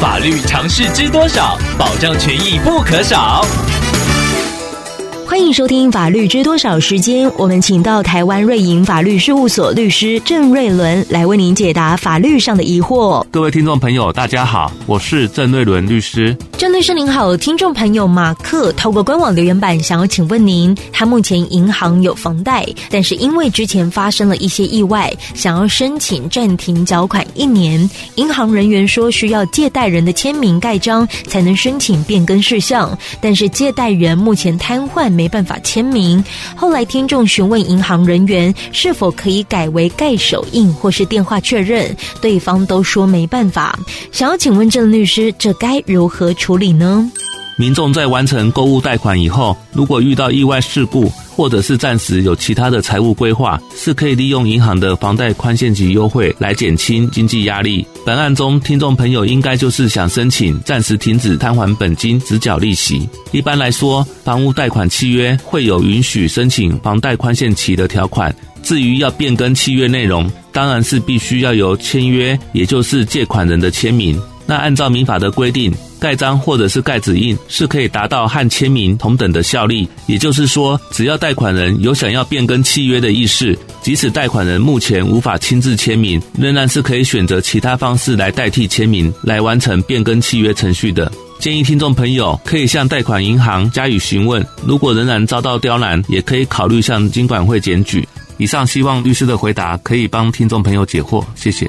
法律常识知多少？保障权益不可少。欢迎收听《法律知多少》时间，我们请到台湾瑞银法律事务所律师郑瑞伦来为您解答法律上的疑惑。各位听众朋友，大家好，我是郑瑞伦律师。郑律师您好，听众朋友马克透过官网留言板想要请问您，他目前银行有房贷，但是因为之前发生了一些意外，想要申请暂停缴款一年。银行人员说需要借贷人的签名盖章才能申请变更事项，但是借贷人目前瘫痪。没办法签名。后来听众询问银行人员是否可以改为盖手印或是电话确认，对方都说没办法。想要请问郑律师，这该如何处理呢？民众在完成购物贷款以后，如果遇到意外事故，或者是暂时有其他的财务规划，是可以利用银行的房贷宽限期优惠来减轻经济压力。本案中，听众朋友应该就是想申请暂时停止摊还本金，只缴利息。一般来说，房屋贷款契约会有允许申请房贷宽限期的条款。至于要变更契约内容，当然是必须要有签约，也就是借款人的签名。那按照民法的规定，盖章或者是盖指印是可以达到和签名同等的效力。也就是说，只要贷款人有想要变更契约的意识，即使贷款人目前无法亲自签名，仍然是可以选择其他方式来代替签名，来完成变更契约程序的。建议听众朋友可以向贷款银行加以询问，如果仍然遭到刁难，也可以考虑向金管会检举。以上希望律师的回答可以帮听众朋友解惑，谢谢。